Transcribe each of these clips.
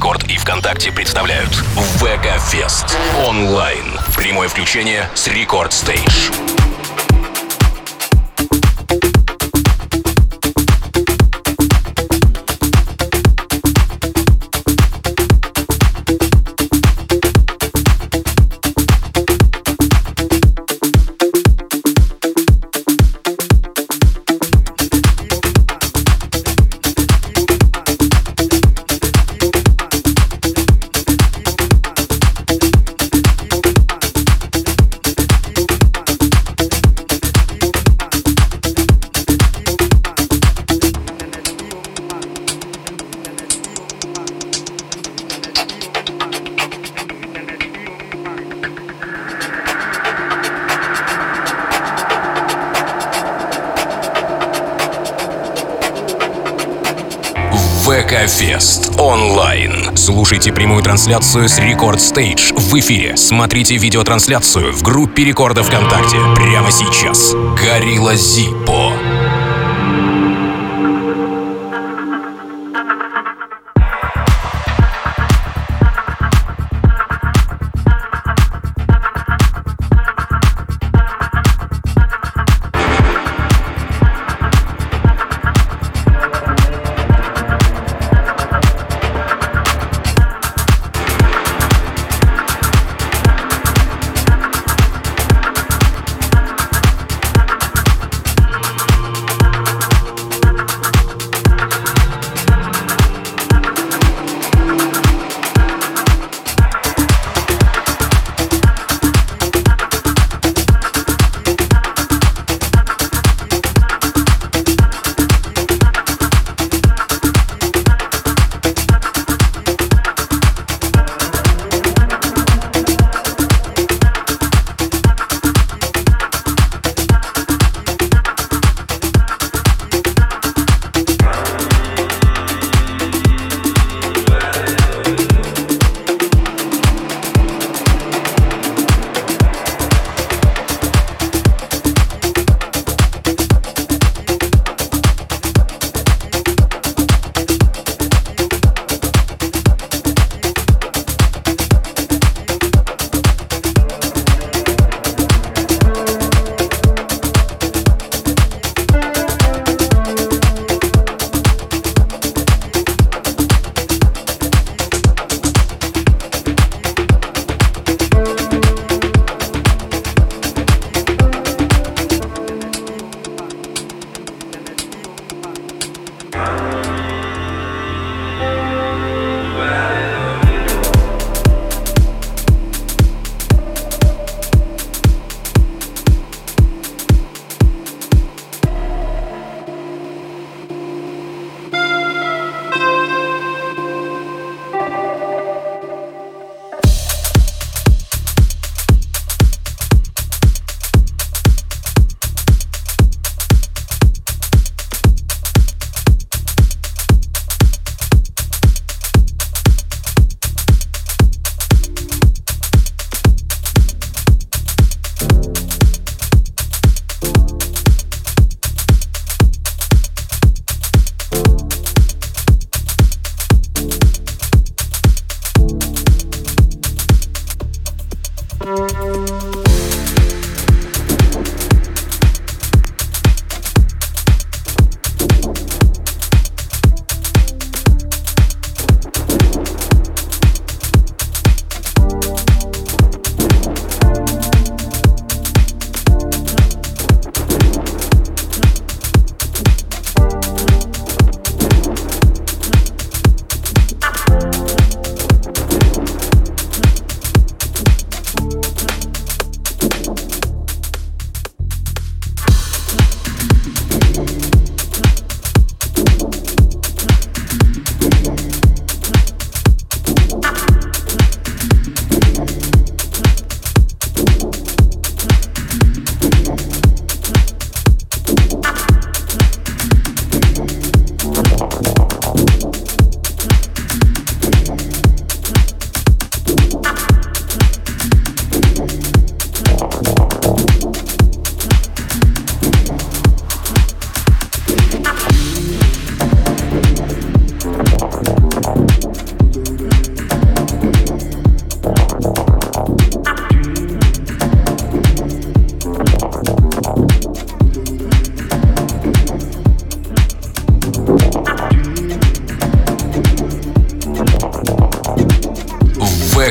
Рекорд и ВКонтакте представляют VK Fest онлайн. Прямое включение с Record Stage. Трансляцию с Рекорд Стейдж в эфире. Смотрите видеотрансляцию в группе Рекорда ВКонтакте прямо сейчас. Горилла Зиппо.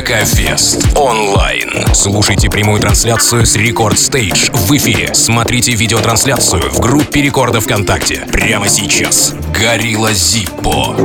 VK Fest онлайн. Слушайте прямую трансляцию с Record Stage в эфире. Смотрите видеотрансляцию в группе Рекорда ВКонтакте прямо сейчас. Gorilla Zippo.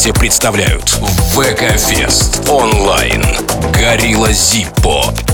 ВКонтакте представляют ВК-фест онлайн. Горилла Зиппо.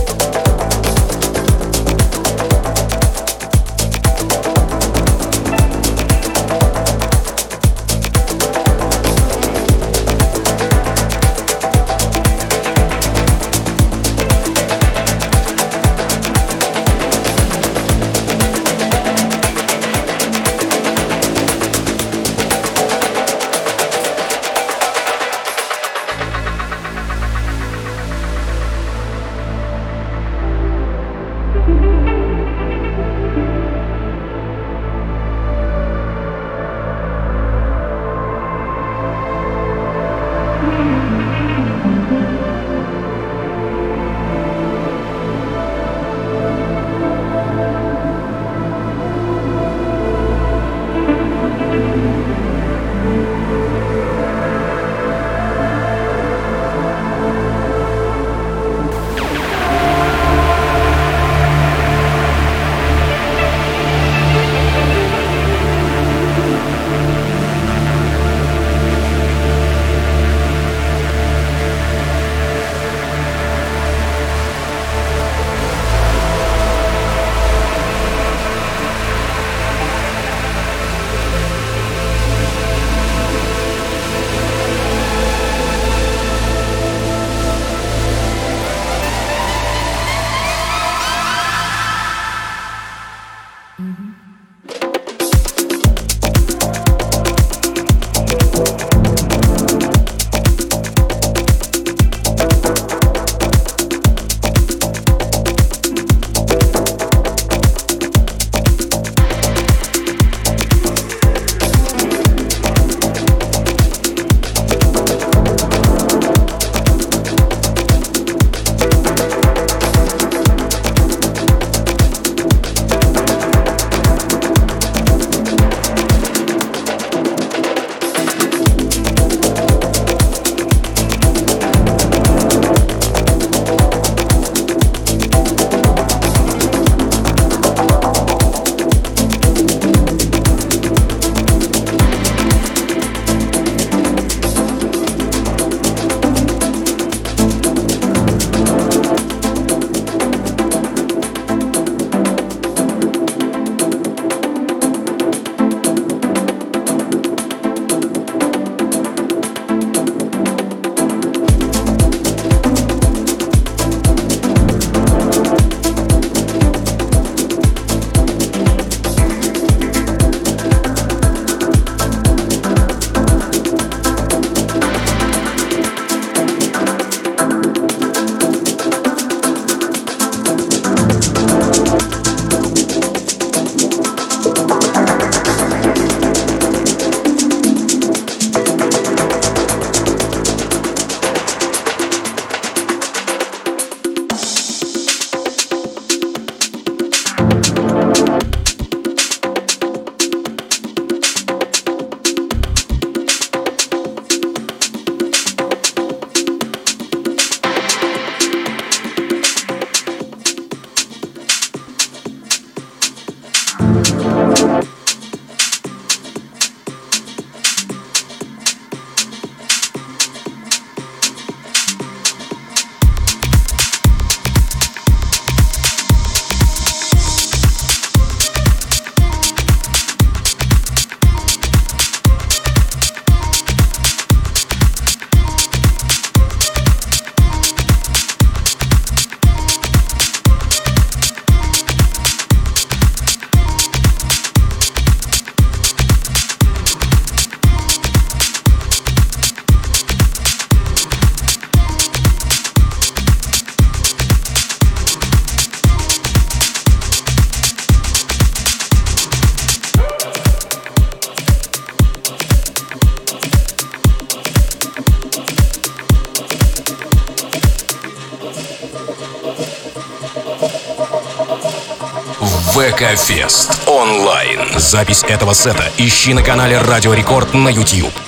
ВК-фест онлайн. Запись этого сета ищи на канале Радио Рекорд на YouTube.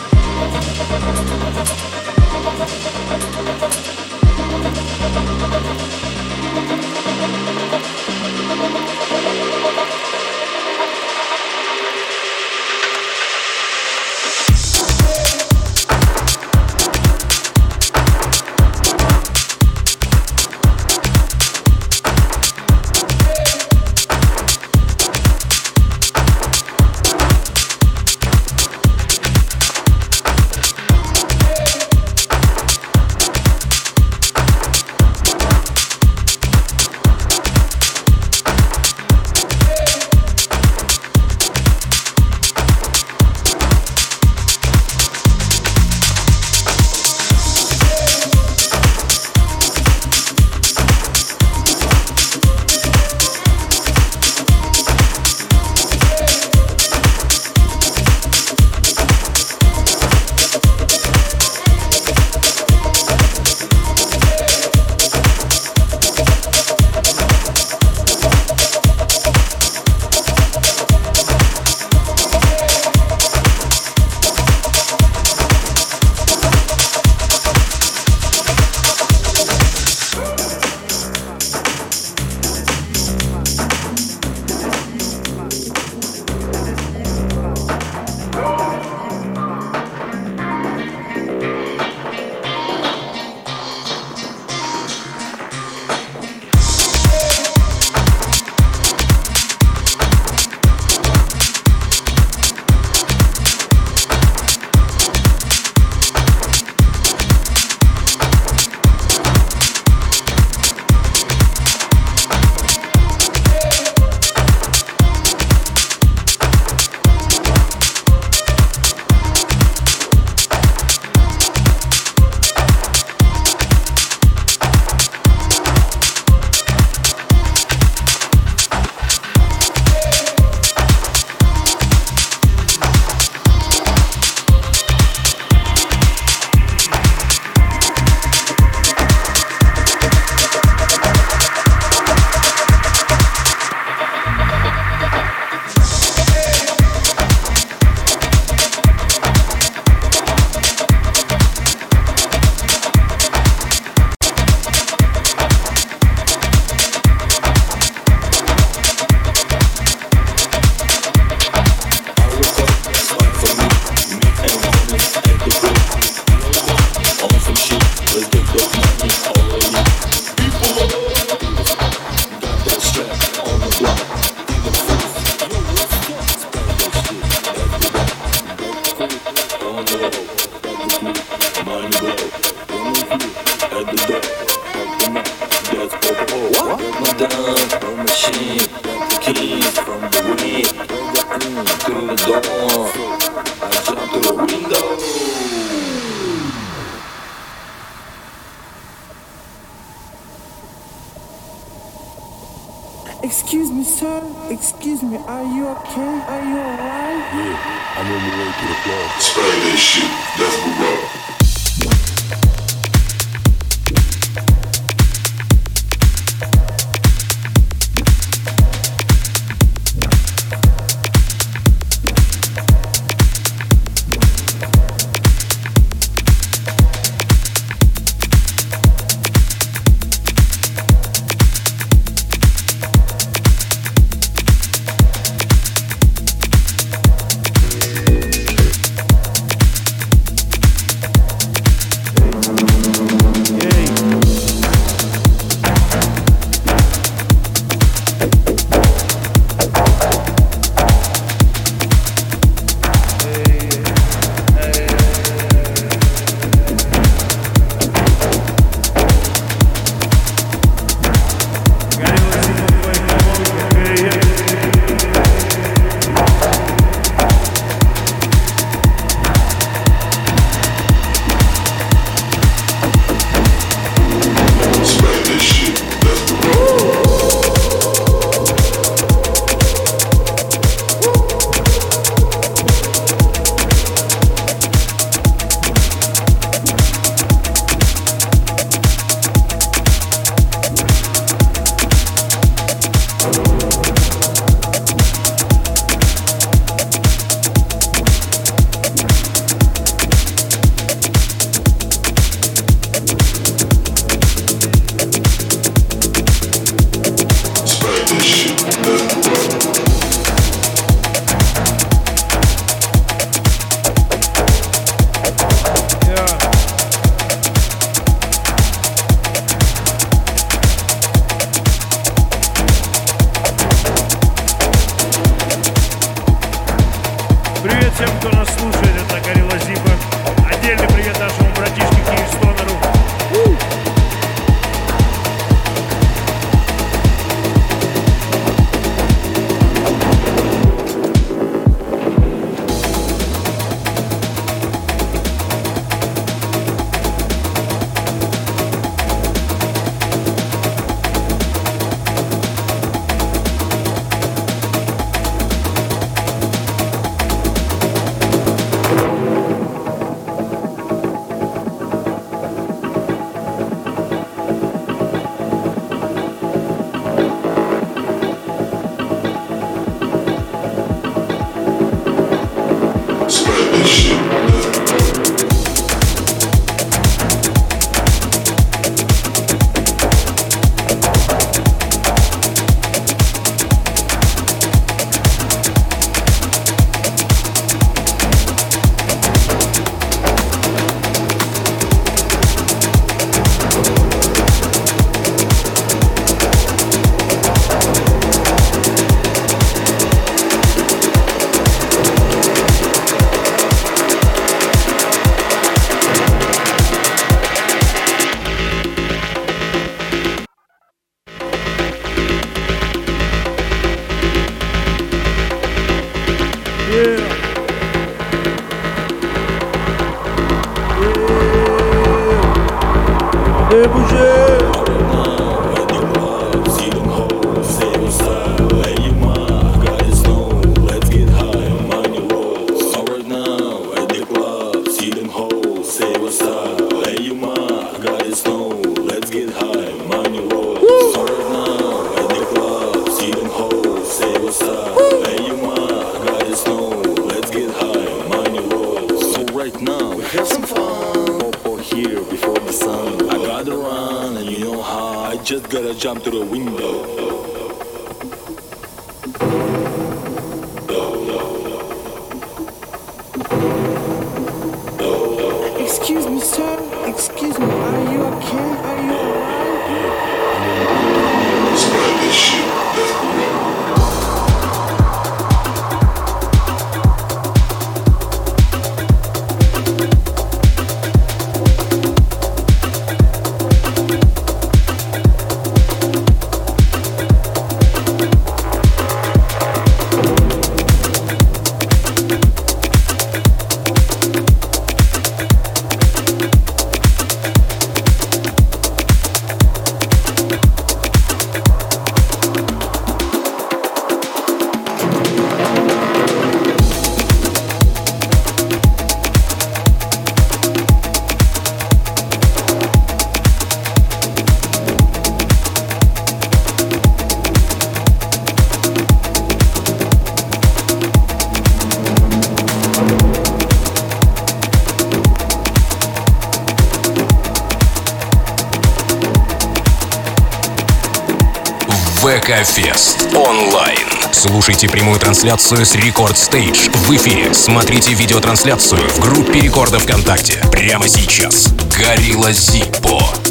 Excuse me, sir. Excuse me. Are you okay? Are you alright? Yeah, I'm on my way to the club. Spray that shit. That's what up. Привет всем, кто нас слушает. Это Горилла just gotta jump through the window. Excuse me, sir. Excuse me. Are you okay? Слушайте прямую трансляцию с Рекорд Стейдж в эфире. Смотрите видеотрансляцию в группе Рекорда ВКонтакте прямо сейчас. Горилла Зиппо.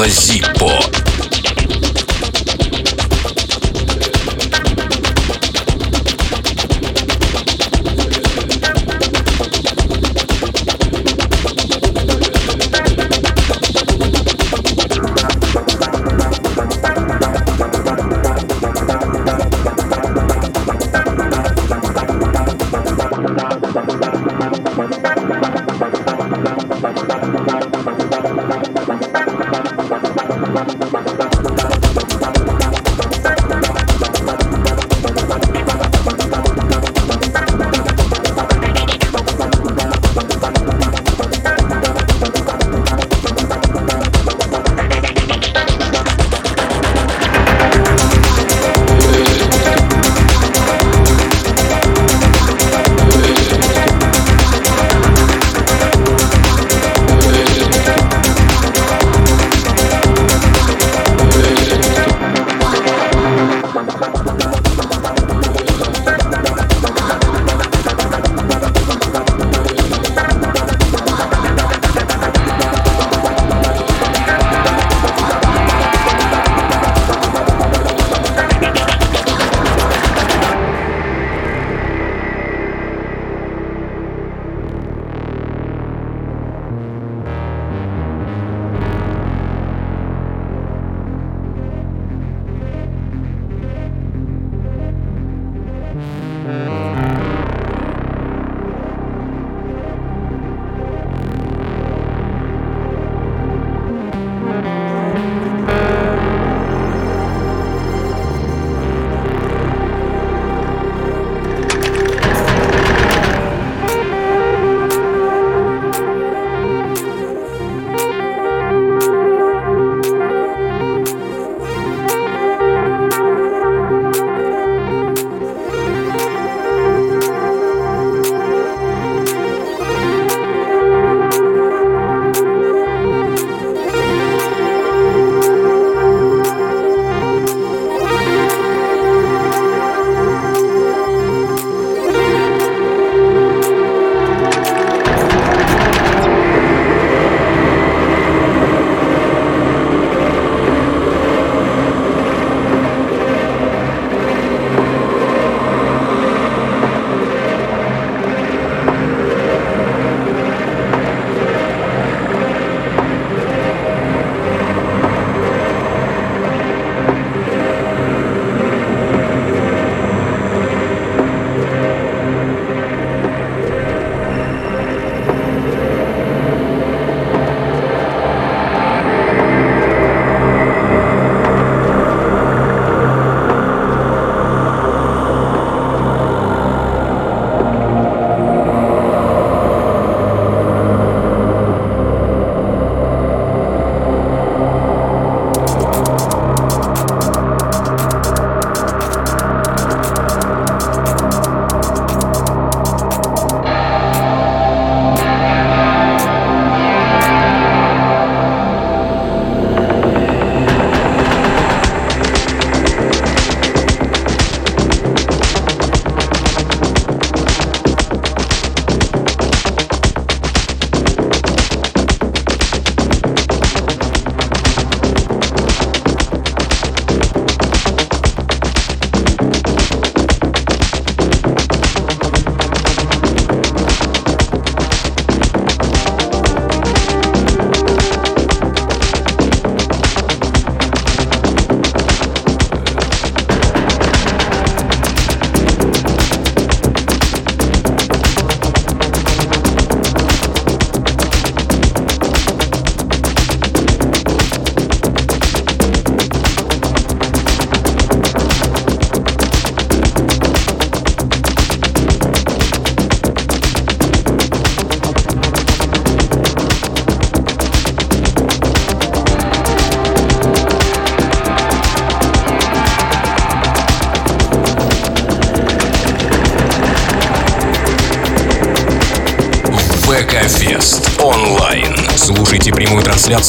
Горилла Зиппо.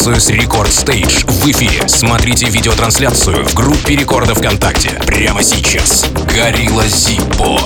Трансляцию с Рекорд Стейдж в эфире. Смотрите видеотрансляцию в группе Рекорда ВКонтакте прямо сейчас. Горилла Зиппо.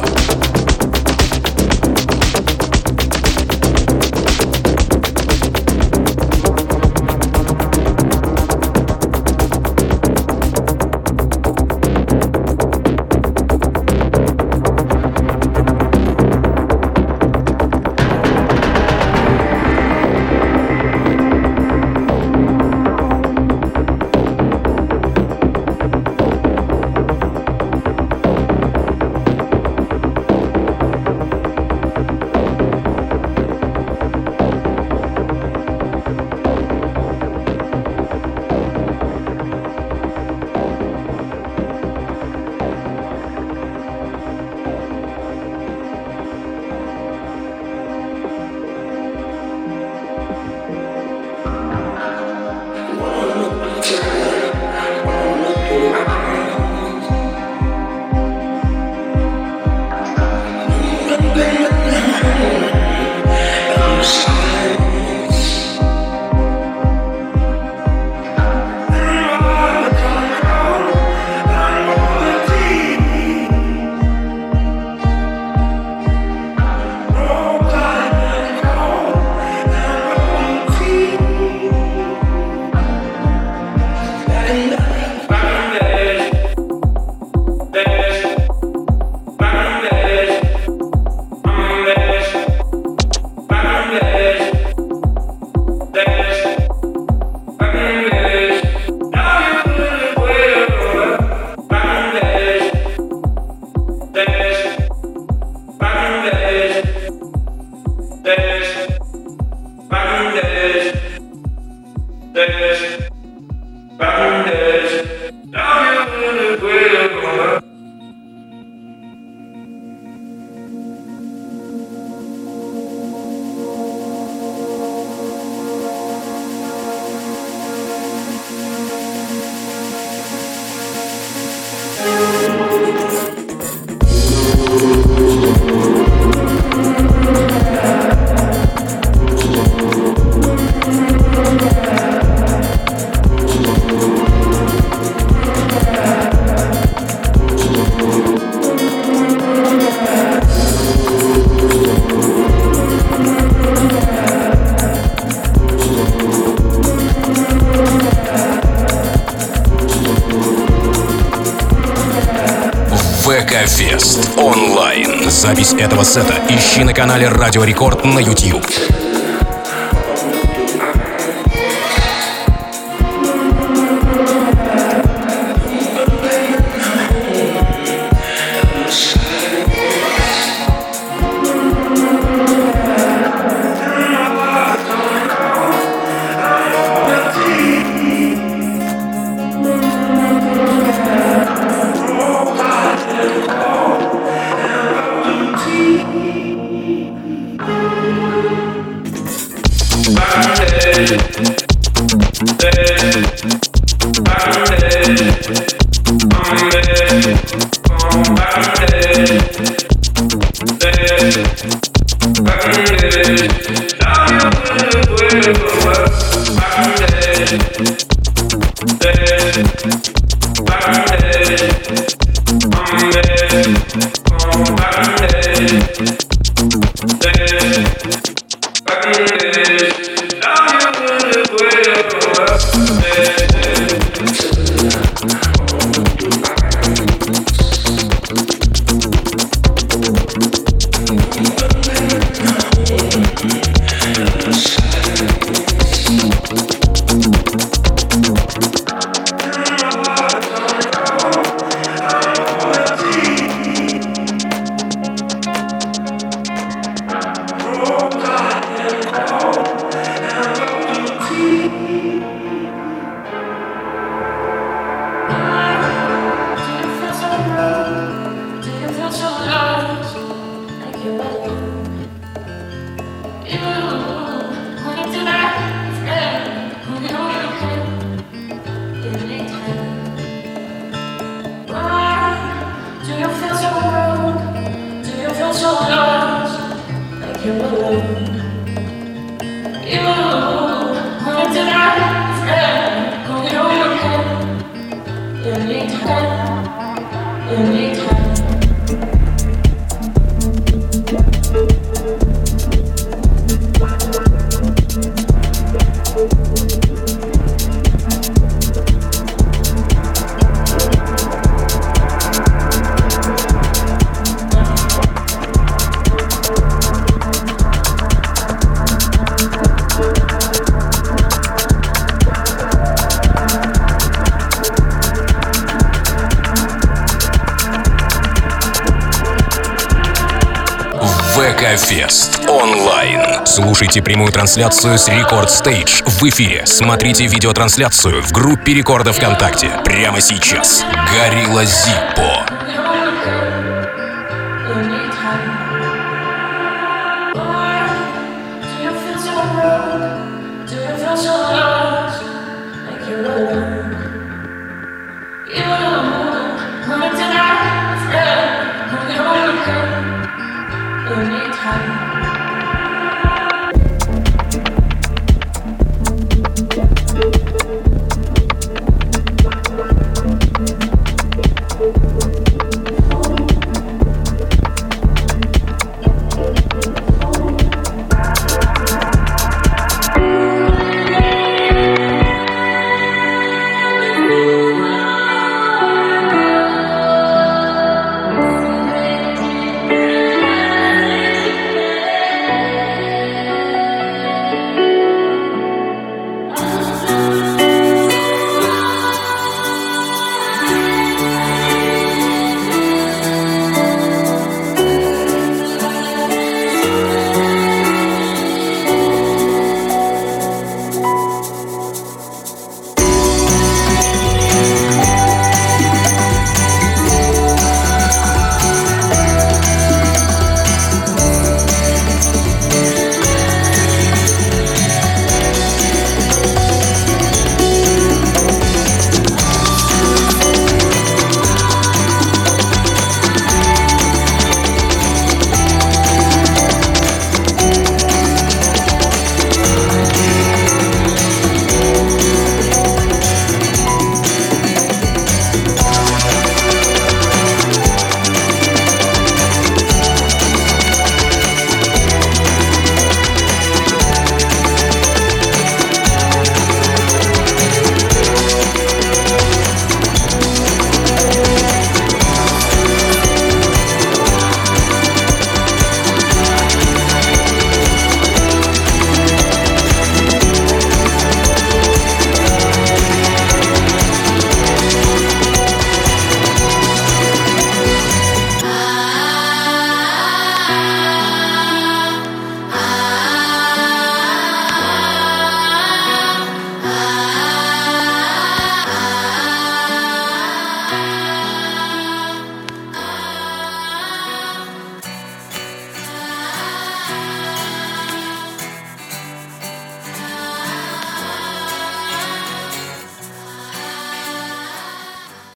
Этого сета ищи на канале Радио Рекорд на YouTube. Слушайте прямую трансляцию с Рекорд Стейдж в эфире. Смотрите видеотрансляцию в группе Рекорда ВКонтакте прямо сейчас. Горилла Зиппо.